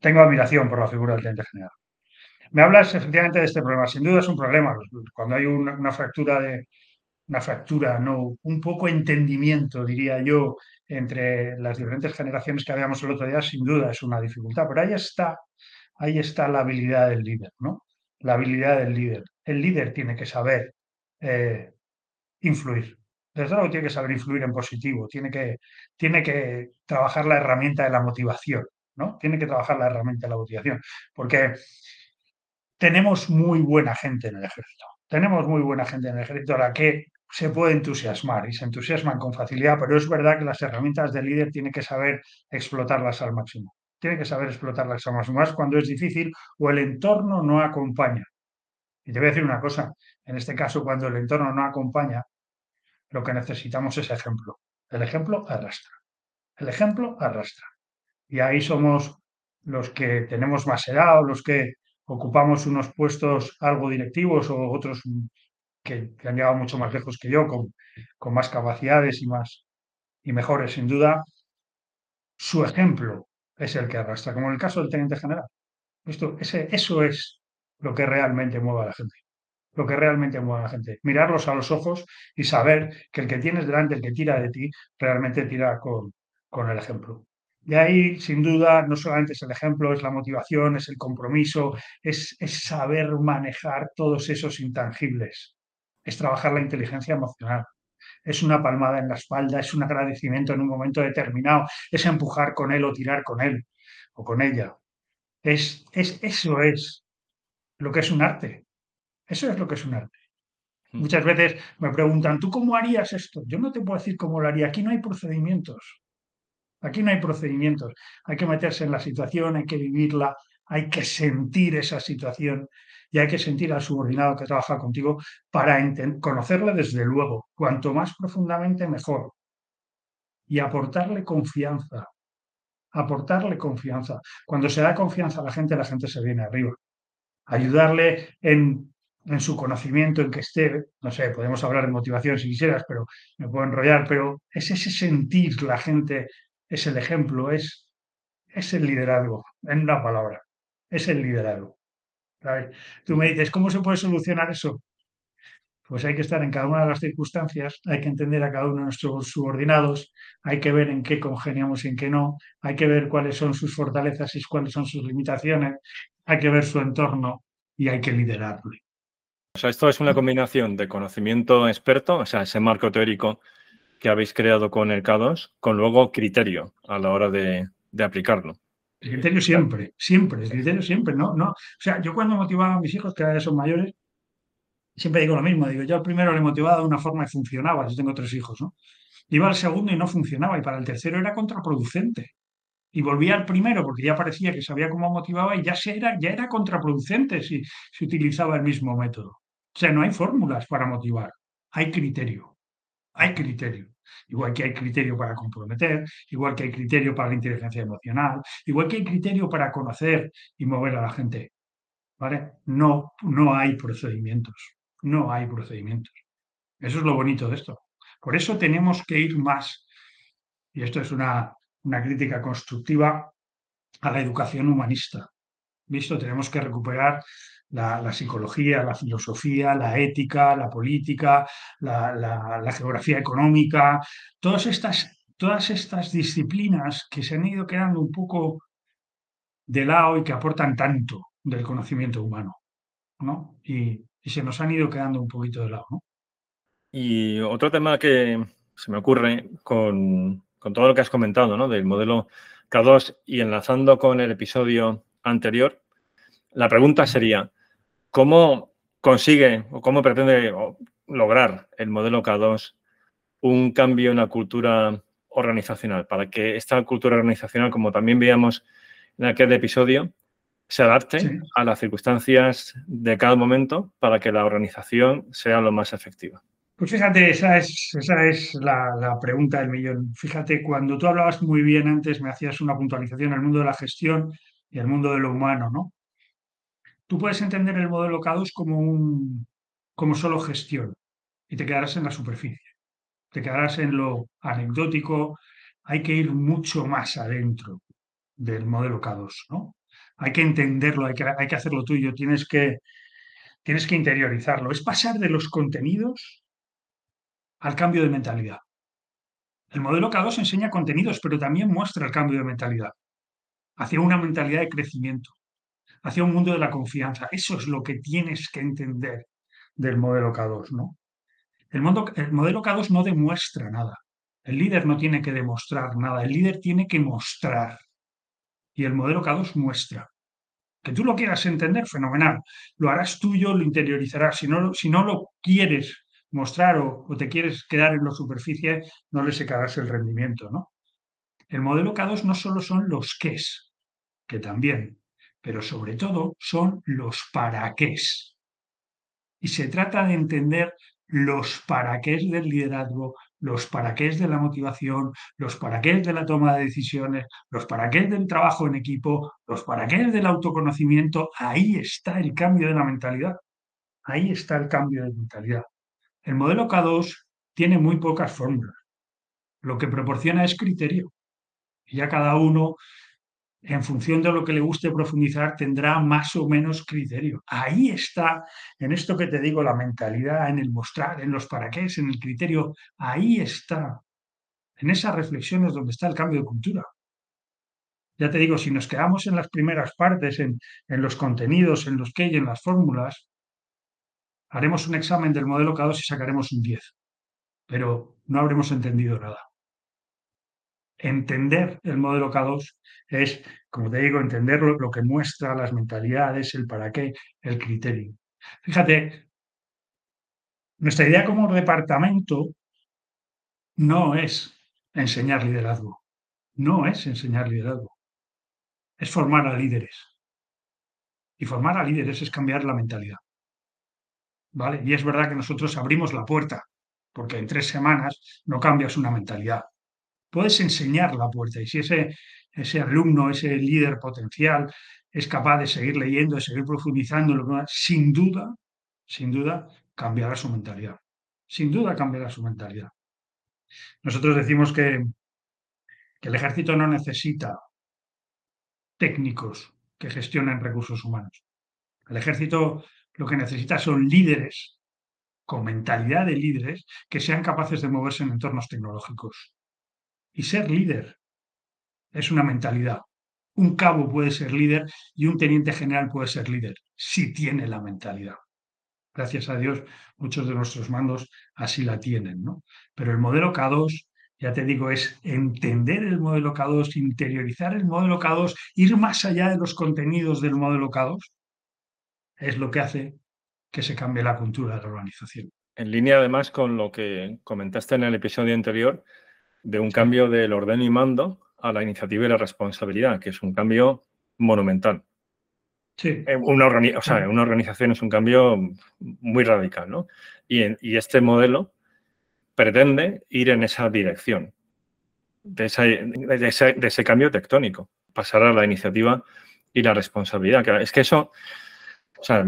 tengo admiración por la figura del teniente general. Me hablas efectivamente de este problema. Sin duda es un problema. Cuando hay una, fractura de una fractura, no, un poco entendimiento, diría yo, entre las diferentes generaciones que habíamos el otro día, sin duda es una dificultad. Pero ahí está, ahí está la habilidad del líder, ¿no? La habilidad del líder. El líder tiene que saber eh, influir. Desde luego tiene que saber influir en positivo, tiene que, tiene que trabajar la herramienta de la motivación, ¿no? Tiene que trabajar la herramienta de la motivación, porque tenemos muy buena gente en el ejército. Tenemos muy buena gente en el ejército a la que se puede entusiasmar y se entusiasman con facilidad, pero es verdad que las herramientas del líder tiene que saber explotarlas al máximo tiene que saber explotar las armas más cuando es difícil o el entorno no acompaña. Y te voy a decir una cosa, en este caso, cuando el entorno no acompaña, lo que necesitamos es ejemplo. El ejemplo arrastra. El ejemplo arrastra. Y ahí somos los que tenemos más edad o los que ocupamos unos puestos algo directivos o otros que, han llegado mucho más lejos que yo, con, con más capacidades y más y mejores, sin duda, su ejemplo es el que arrastra, como en el caso del teniente general. Ese, eso es lo que realmente mueve a la gente. Lo que realmente mueve a la gente. Mirarlos a los ojos y saber que el que tienes delante, el que tira de ti, realmente tira con, con el ejemplo. Y ahí, sin duda, no solamente es el ejemplo, es la motivación, es el compromiso, es, es saber manejar todos esos intangibles, es trabajar la inteligencia emocional, es una palmada en la espalda, es un agradecimiento en un momento determinado, es empujar con él o tirar con él o con ella. Es, es, eso es lo que es un arte. Eso es lo que es un arte. Mm. Muchas veces me preguntan, ¿tú cómo harías esto? Yo no te puedo decir cómo lo haría. Aquí no hay procedimientos. Aquí no hay procedimientos. Hay que meterse en la situación, hay que vivirla, hay que sentir esa situación y hay que sentir al subordinado que trabaja contigo para conocerle desde luego. Cuanto más profundamente, mejor. Y aportarle confianza aportarle confianza. Cuando se da confianza a la gente, la gente se viene arriba. Ayudarle en, su conocimiento, en que esté, no sé, podemos hablar de motivación si quisieras, pero me puedo enrollar, pero es ese sentir la gente, es el ejemplo, es, es el liderazgo, en una palabra, es el liderazgo. Tú me dices, ¿cómo se puede solucionar eso? pues hay que estar en cada una de las circunstancias, hay que entender a cada uno de nuestros subordinados, hay que ver en qué congeniamos y en qué no, hay que ver cuáles son sus fortalezas y cuáles son sus limitaciones, hay que ver su entorno y hay que liderarlo. O sea, esto es una combinación de conocimiento experto, o sea, ese marco teórico que habéis creado con el K2, con luego criterio a la hora de, aplicarlo. El criterio siempre, siempre, el criterio siempre, ¿no? no O sea, yo cuando motivaba a mis hijos, que ahora son mayores, siempre digo lo mismo, digo, yo al primero le motivaba de una forma y funcionaba, yo tengo tres hijos, ¿no? Iba al segundo y no funcionaba, y para el tercero era contraproducente. Y volvía al primero porque ya parecía que sabía cómo motivaba y ya, se era, ya era contraproducente si se utilizaba el mismo método. O sea, no hay fórmulas para motivar, hay criterio, hay criterio. Igual que hay criterio para comprometer, igual que hay criterio para la inteligencia emocional, igual que hay criterio para conocer y mover a la gente. ¿Vale? No, no hay procedimientos no hay procedimientos. Eso es lo bonito de esto. Por eso tenemos que ir más, y esto es una, crítica constructiva, a la educación humanista. ¿Visto? Tenemos que recuperar la, psicología, la filosofía, la ética, la política, la, geografía económica, todas estas, todas estas disciplinas que se han ido quedando un poco de lado y que aportan tanto del conocimiento humano. ¿no? Y, se nos han ido quedando un poquito de lado. Y otro tema que se me ocurre con, todo lo que has comentado, ¿no? Del modelo K2 y enlazando con el episodio anterior, la pregunta sería, ¿cómo consigue o cómo pretende lograr el modelo K2 un cambio en la cultura organizacional para que esta cultura organizacional, como también veíamos en aquel episodio, se adapte a las circunstancias de cada momento para que la organización sea lo más efectiva. Pues fíjate, esa es, esa es la, pregunta del millón. Fíjate, cuando tú hablabas muy bien antes, me hacías una puntualización al mundo de la gestión y al mundo de lo humano, ¿no? Tú puedes entender el modelo K2 como, un, como solo gestión y te quedarás en la superficie, te quedarás en lo anecdótico, hay que ir mucho más adentro del modelo K2, ¿no? hay que entenderlo, hay que, hay que hacerlo tuyo, tienes que, tienes que interiorizarlo. Es pasar de los contenidos al cambio de mentalidad. El modelo K2 enseña contenidos, pero también muestra el cambio de mentalidad hacia una mentalidad de crecimiento, hacia un mundo de la confianza. Eso es lo que tienes que entender del modelo K2, ¿no? El, mundo, el modelo K2 no demuestra nada. El líder no tiene que demostrar nada. El líder tiene que mostrar y el modelo K2 muestra. Que tú lo quieras entender, fenomenal. Lo harás tuyo, lo interiorizarás. Si no, si no lo quieres mostrar o, te quieres quedar en la superficie, no le secarás el rendimiento, ¿no? El modelo K2 no solo son los qués, que también, pero sobre todo son los para qués. Y se trata de entender los para qué del liderazgo, los para qué de la motivación, los para qué de la toma de decisiones, los para qué del trabajo en equipo, los para qué del autoconocimiento. Ahí está el cambio de la mentalidad. Ahí está el cambio de mentalidad. El modelo K2 tiene muy pocas fórmulas. Lo que proporciona es criterio. Y ya cada uno, en función de lo que le guste profundizar, tendrá más o menos criterio. Ahí está, en esto que te digo, la mentalidad, en el mostrar, en los para qué, en el criterio. Ahí está. En esas reflexiones donde está el cambio de cultura. Ya te digo, si nos quedamos en las primeras partes, en, en los contenidos, en los qué y en las fórmulas, haremos un examen del modelo K2 y sacaremos un 10, pero no habremos entendido nada. Entender el modelo K2 es, como te digo, entender lo, que muestra, las mentalidades, el para qué, el criterio. Fíjate, nuestra idea como departamento no es enseñar liderazgo, no es enseñar liderazgo, es formar a líderes. Y formar a líderes es cambiar la mentalidad. ¿vale? Y es verdad que nosotros abrimos la puerta, porque en tres semanas no cambias una mentalidad. Puedes enseñar la puerta y si ese, ese alumno, ese líder potencial es capaz de seguir leyendo, de seguir profundizando, sin duda, sin duda, cambiará su mentalidad. Sin duda cambiará su mentalidad. Nosotros decimos que, que el ejército no necesita técnicos que gestionen recursos humanos. El ejército lo que necesita son líderes con mentalidad de líderes que sean capaces de moverse en entornos tecnológicos. Y ser líder es una mentalidad. Un cabo puede ser líder y un teniente general puede ser líder si tiene la mentalidad. Gracias a Dios, muchos de nuestros mandos así la tienen, ¿no? Pero el modelo K2, ya te digo, es entender el modelo K2, interiorizar el modelo K2, ir más allá de los contenidos del modelo K2 es lo que hace que se cambie la cultura de la organización. En línea además con lo que comentaste en el episodio anterior, de un cambio del orden y mando a la iniciativa y la responsabilidad, que es un cambio monumental. Sí. Una, o sea, una organización es un cambio muy radical, ¿no? Y, y, este modelo pretende ir en esa dirección, de, de, ese, de, ese, cambio tectónico, pasar a la iniciativa y la responsabilidad. Es que eso, o sea,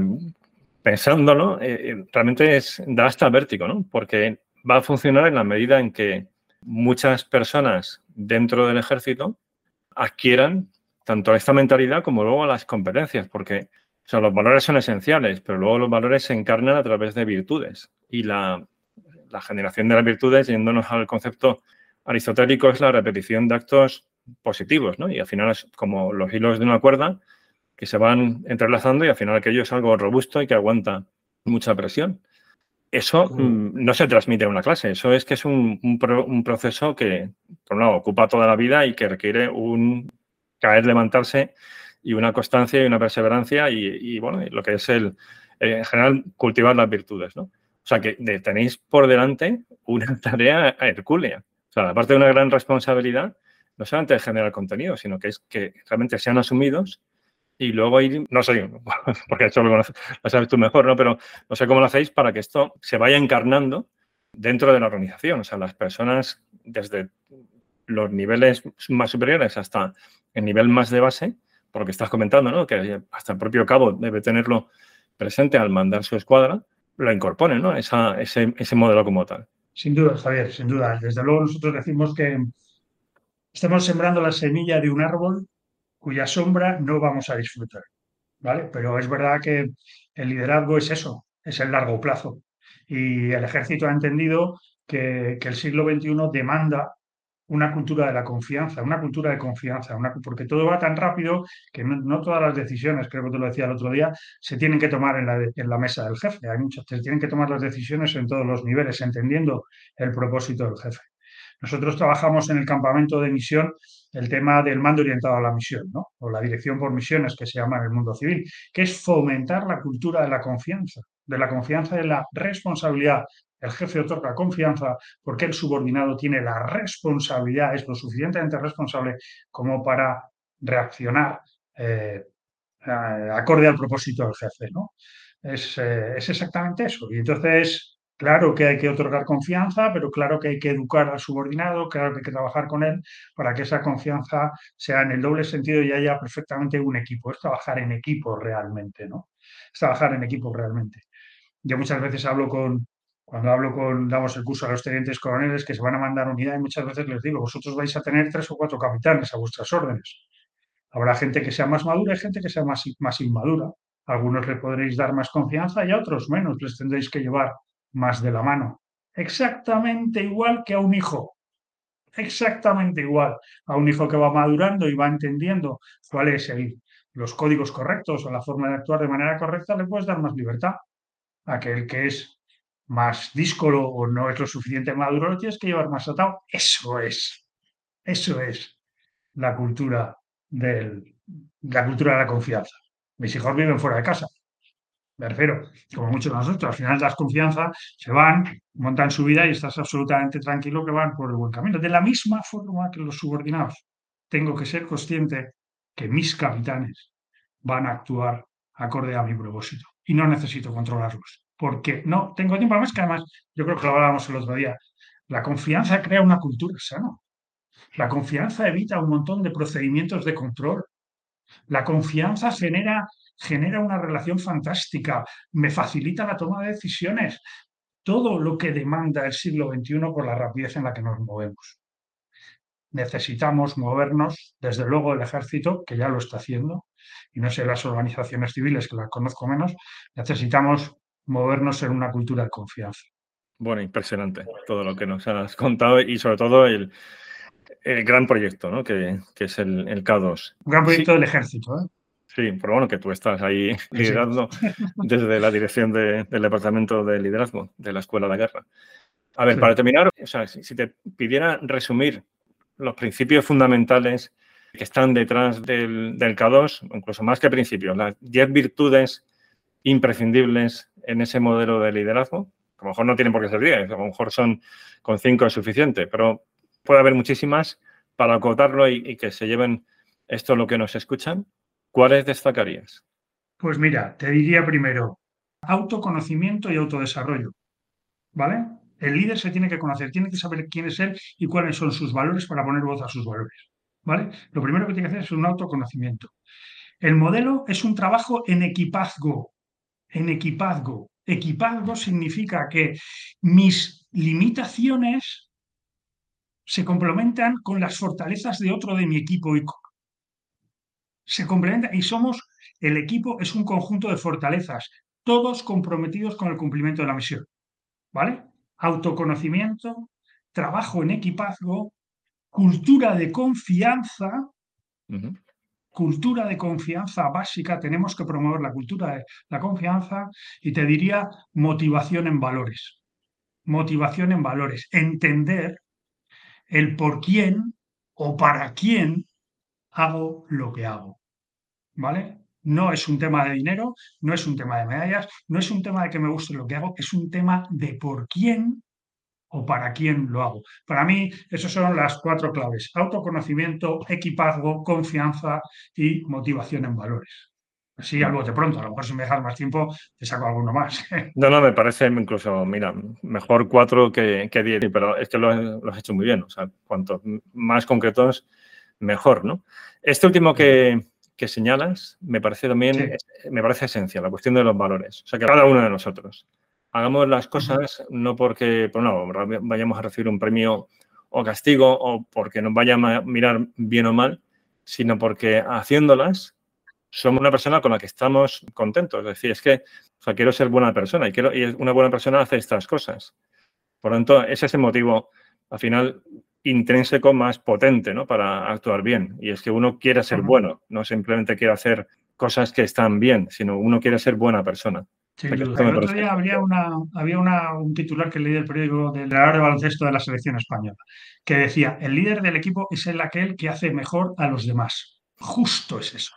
pensándolo, eh, eh, realmente es, da hasta vértigo, ¿no? Porque va a funcionar en la medida en que muchas personas dentro del ejército adquieran tanto esta mentalidad como luego las competencias, porque los valores son esenciales, pero luego los valores se encarnan a través de virtudes. Y la, generación de las virtudes, yéndonos al concepto aristotélico, es la repetición de actos positivos. Y al final es como los hilos de una cuerda que se van entrelazando y al final aquello es algo robusto y que aguanta mucha presión. Eso mm, no se transmite en una clase, eso es que es un, proceso que, por un lado, ocupa toda la vida y que requiere un caer, levantarse y una constancia y una perseverancia y, bueno, lo que es el, en general, cultivar las virtudes, ¿no? O sea, que tenéis por delante una tarea hercúlea. O sea, aparte de una gran responsabilidad, no solamente de generar contenido, sino que es que realmente sean asumidos y luego ir, no sé, porque eso lo, sabes tú mejor, ¿no? Pero no sé cómo lo hacéis para que esto se vaya encarnando dentro de la organización. O sea, las personas desde los niveles más superiores hasta el nivel más de base, por lo que estás comentando, ¿no? Que hasta el propio cabo debe tenerlo presente al mandar su escuadra, lo incorpone, ¿no? Esa, ese, ese modelo como tal. Sin duda, Javier, sin duda. Desde luego nosotros decimos que estamos sembrando la semilla de un árbol cuya sombra no vamos a disfrutar. ¿vale? Pero es verdad que el liderazgo es eso, es el largo plazo. Y el ejército ha entendido que, el siglo XXI demanda una cultura de la confianza, una cultura de confianza, porque todo va tan rápido que no, todas las decisiones, creo que te lo decía el otro día, se tienen que tomar en la, en la mesa del jefe. Hay muchas, se tienen que tomar las decisiones en todos los niveles, entendiendo el propósito del jefe. Nosotros trabajamos en el campamento de misión el tema del mando orientado a la misión, ¿no? o la dirección por misiones que se llama en el mundo civil, que es fomentar la cultura de la confianza, de la confianza de la responsabilidad. El jefe otorga confianza porque el subordinado tiene la responsabilidad, es lo suficientemente responsable como para reaccionar eh, acorde al propósito del jefe. ¿no? Es, eh, es exactamente eso. Y entonces, claro que hay que otorgar confianza, pero claro que hay que educar al subordinado, claro que hay que trabajar con él para que esa confianza sea en el doble sentido y haya perfectamente un equipo. Es trabajar en equipo realmente, ¿no? Es trabajar en equipo realmente. Yo muchas veces hablo con, cuando hablo con, damos el curso a los tenientes coroneles que se van a mandar unidad y muchas veces les digo, vosotros vais a tener tres o cuatro capitanes a vuestras órdenes. Habrá gente que sea más madura y gente que sea más, más inmadura. A algunos le podréis dar más confianza y a otros menos. Les tendréis que llevar más de la mano. Exactamente igual que a un hijo. Exactamente igual a un hijo que va madurando y va entendiendo cuál es el, los códigos correctos o la forma de actuar de manera correcta, le puedes dar más libertad. Aquel que es más díscolo o no es lo suficiente maduro, lo tienes que llevar más atado. Eso es. Eso es la cultura de la cultura de la confianza. Mis hijos viven fuera de casa. Me refiero, como muchos de nosotros, al final das confianza, se van, montan su vida y estás absolutamente tranquilo que van por el buen camino. De la misma forma que los subordinados, tengo que ser consciente que mis capitanes van a actuar acorde a mi propósito y no necesito controlarlos. Porque no tengo tiempo. Además, que además, yo creo que lo hablábamos el otro día, la confianza crea una cultura sana. La confianza evita un montón de procedimientos de control. La confianza genera, genera una relación fantástica, me facilita la toma de decisiones. Todo lo que demanda el siglo XXI por la rapidez en la que nos movemos. Necesitamos movernos, desde luego el ejército, que ya lo está haciendo, y no sé las organizaciones civiles, que las conozco menos, necesitamos movernos en una cultura de confianza. Bueno, impresionante todo lo que nos has contado y sobre todo el, el gran proyecto, ¿no? Que, es el, el, K2. Un gran proyecto del ejército, ¿eh? Sí, pero bueno, que tú estás ahí liderando desde la dirección del Departamento de Liderazgo de la Escuela de Guerra. A ver, para terminar, o sea, si, te pidiera resumir los principios fundamentales que están detrás del, del K2, incluso más que principios, las 10 virtudes imprescindibles en ese modelo de liderazgo, a lo mejor no tienen por qué ser 10, a lo mejor son con 5 es suficiente, pero puede haber muchísimas para acotarlo y, que se lleven esto lo que nos escuchan. ¿Cuáles destacarías? Pues mira, te diría primero autoconocimiento y autodesarrollo. ¿Vale? El líder se tiene que conocer, tiene que saber quién es él y cuáles son sus valores para poner voz a sus valores. ¿Vale? Lo primero que tiene que hacer es un autoconocimiento. El modelo es un trabajo en equipazgo. En equipazgo. Equipazgo significa que mis limitaciones se complementan con las fortalezas de otro de mi equipo. Se complementan y somos, el equipo es un conjunto de fortalezas, todos comprometidos con el cumplimiento de la misión. ¿Vale? Autoconocimiento, trabajo en equipazgo, cultura de confianza, cultura de confianza básica, tenemos que promover la cultura de la confianza y te diría motivación en valores. Motivación en valores, entender el por quién o para quién hago lo que hago. ¿Vale? No es un tema de dinero, no es un tema de medallas, no es un tema de que me guste lo que hago, es un tema de por quién o para quién lo hago. Para mí, esas son las cuatro claves. Autoconocimiento, equipazgo, confianza y motivación en valores. Así algo de pronto, a lo mejor si me dejas más tiempo, te saco alguno más. No, no, me parece incluso, mira, mejor cuatro que, que diez, pero es que lo, has hecho muy bien. O sea, cuanto más concretos, mejor, ¿no? Este último que, que señalas me parece también, me parece esencial, la cuestión de los valores. O sea, que cada uno de nosotros hagamos las cosas no porque, pues no, vayamos a recibir un premio o castigo o porque nos vaya a mirar bien o mal, sino porque haciéndolas somos una persona con la que estamos contentos. Es decir, es que o sea, quiero ser buena persona y, quiero, y una buena persona hace estas cosas. Por lo tanto, ese es el motivo, al final, intrínseco más potente ¿no? para actuar bien. Y es que uno quiere ser bueno, no simplemente quiere hacer cosas que están bien, sino uno quiere ser buena persona. Sí, el otro día había, una, había un titular que leí del periódico del entrenador de baloncesto de la selección española, que decía, el líder del equipo es el aquel que hace mejor a los demás. Justo es eso.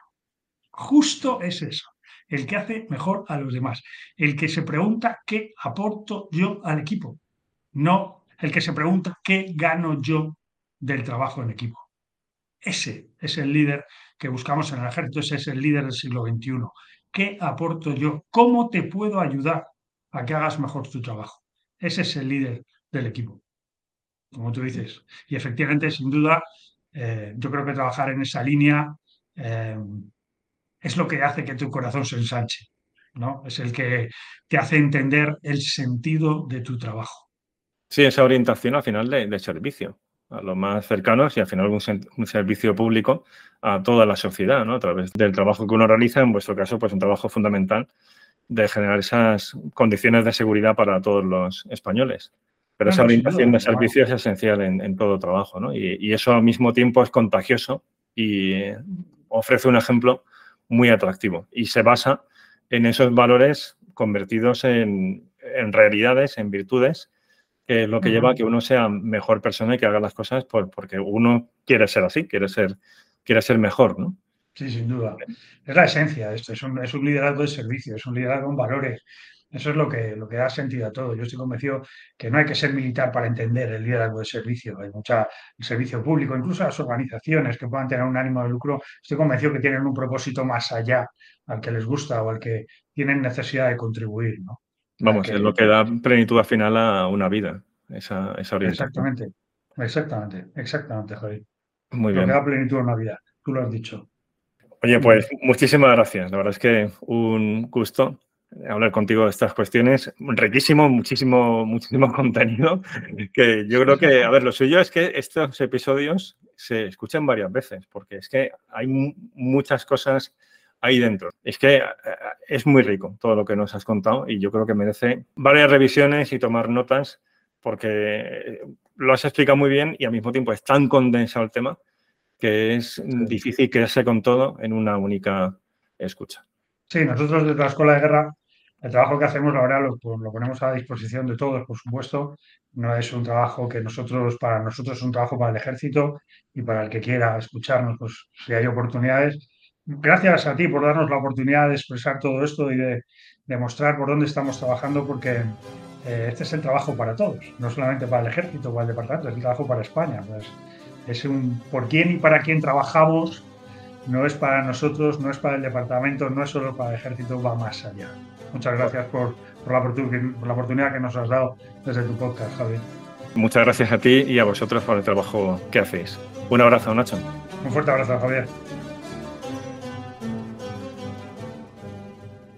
Justo es eso, el que hace mejor a los demás, el que se pregunta qué aporto yo al equipo, no el que se pregunta qué gano yo del trabajo en equipo. ese es el líder que buscamos en el ejército, ese es el líder del siglo XXI. ¿Qué aporto yo? ¿Cómo te puedo ayudar a que hagas mejor tu trabajo? Ese es el líder del equipo, como tú dices. Y efectivamente, sin duda, eh, yo creo que trabajar en esa línea eh, es lo que hace que tu corazón se ensanche, ¿no? Es el que te hace entender el sentido de tu trabajo. Sí, esa orientación al final de, servicio a los más cercanos y al final un, un, servicio público a toda la sociedad, ¿no? A través del trabajo que uno realiza, en vuestro caso, pues un trabajo fundamental de generar esas condiciones de seguridad para todos los españoles. Pero esa orientación de servicio es esencial en, todo trabajo, ¿no? Y, eso al mismo tiempo es contagioso y ofrece un ejemplo muy atractivo. Y se basa en esos valores convertidos en, realidades, en virtudes, que es lo que lleva a que uno sea mejor persona y que haga las cosas por, porque uno quiere ser así, quiere ser, quiere ser mejor, ¿no? Sí, sin duda. Es la esencia de esto, es un, es un liderazgo de servicio, es un liderazgo con valores. Eso es lo que, lo que da sentido a todo. Yo estoy convencido que no hay que ser militar para entender el liderazgo de servicio. Hay mucha servicio público, incluso las organizaciones que puedan tener un ánimo de lucro, estoy convencido que tienen un propósito más allá al que les gusta o al que tienen necesidad de contribuir. ¿no? Vamos, es lo que da plenitud al final a una vida, esa, esa orientación. Exactamente, exactamente, exactamente, Javi. Muy bien. Lo que da plenitud a una vida, tú lo has dicho. Oye, pues muchísimas gracias. La verdad es que un gusto hablar contigo de estas cuestiones. Riquísimo, muchísimo, muchísimo contenido. Que yo creo que, a ver, lo suyo es que estos episodios se escuchan varias veces, porque es que hay muchas cosas ahí dentro. Es que eh, es muy rico todo lo que nos has contado y yo creo que merece varias revisiones y tomar notas, porque lo has explicado muy bien y al mismo tiempo es tan condensado el tema que es difícil quedarse con todo en una única escucha. Sí, nosotros desde la Escuela de Guerra, el trabajo que hacemos, la verdad, lo, lo, ponemos a disposición de todos, por supuesto. No es un trabajo que nosotros, para nosotros es un trabajo para el ejército y para el que quiera escucharnos, pues si hay oportunidades. Gracias a ti por darnos la oportunidad de expresar todo esto y de demostrar por dónde estamos trabajando, porque eh, este es el trabajo para todos, no solamente para el ejército para el departamento, es el trabajo para España. Pues, es un por quién y para quién trabajamos, no es para nosotros, no es para el departamento, no es solo para el ejército, va más allá. Muchas gracias por, la, por la oportunidad que nos has dado desde tu podcast, Javi. Muchas gracias a ti y a vosotros por el trabajo que hacéis. Un abrazo, Nacho. Un fuerte abrazo, Javier.